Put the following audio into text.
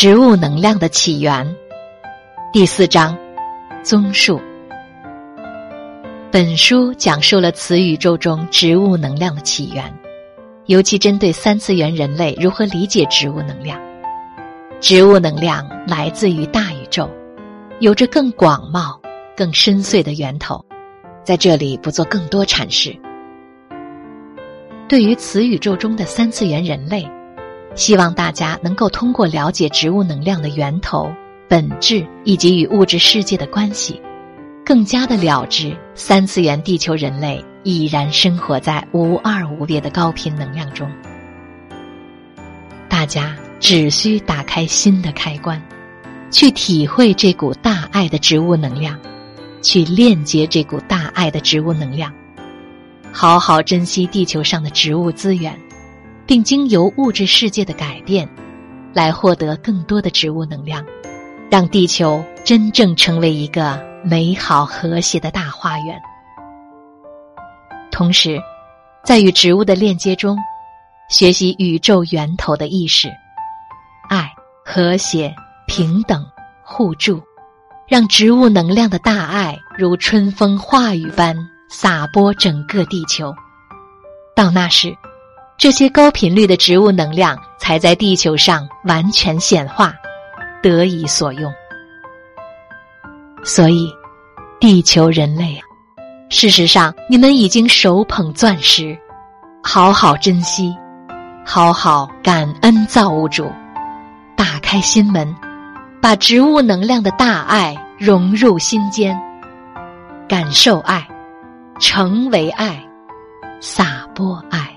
植物能量的起源。第四章，综述。本书讲述了此宇宙中植物能量的起源，尤其针对三次元人类如何理解植物能量。植物能量来自于大宇宙，有着更广袤、更深邃的源头，在这里不做更多阐释。对于此宇宙中的三次元人类，希望大家能够通过了解植物能量的源头、本质以及与物质世界的关系，更加的了知三次元地球人类已然生活在无二无别的高频能量中。大家只需打开新的开关，去体会这股大爱的植物能量，去链接这股大爱的植物能量。好好珍惜地球上的植物资源，并经由物质世界的改变，来获得更多的植物能量，让地球真正成为一个美好和谐的大花园。同时，在与植物的链接中，学习宇宙源头的意识，爱、和谐、平等、互助，让植物能量的大爱如春风化雨般。洒播整个地球，到那时，这些高频率的植物能量才在地球上完全显化，得以所用。所以，地球人类啊，事实上你们已经手捧钻石，好好珍惜，好好感恩造物主，打开心门，把植物能量的大爱融入心间，感受爱。成为爱，洒播爱。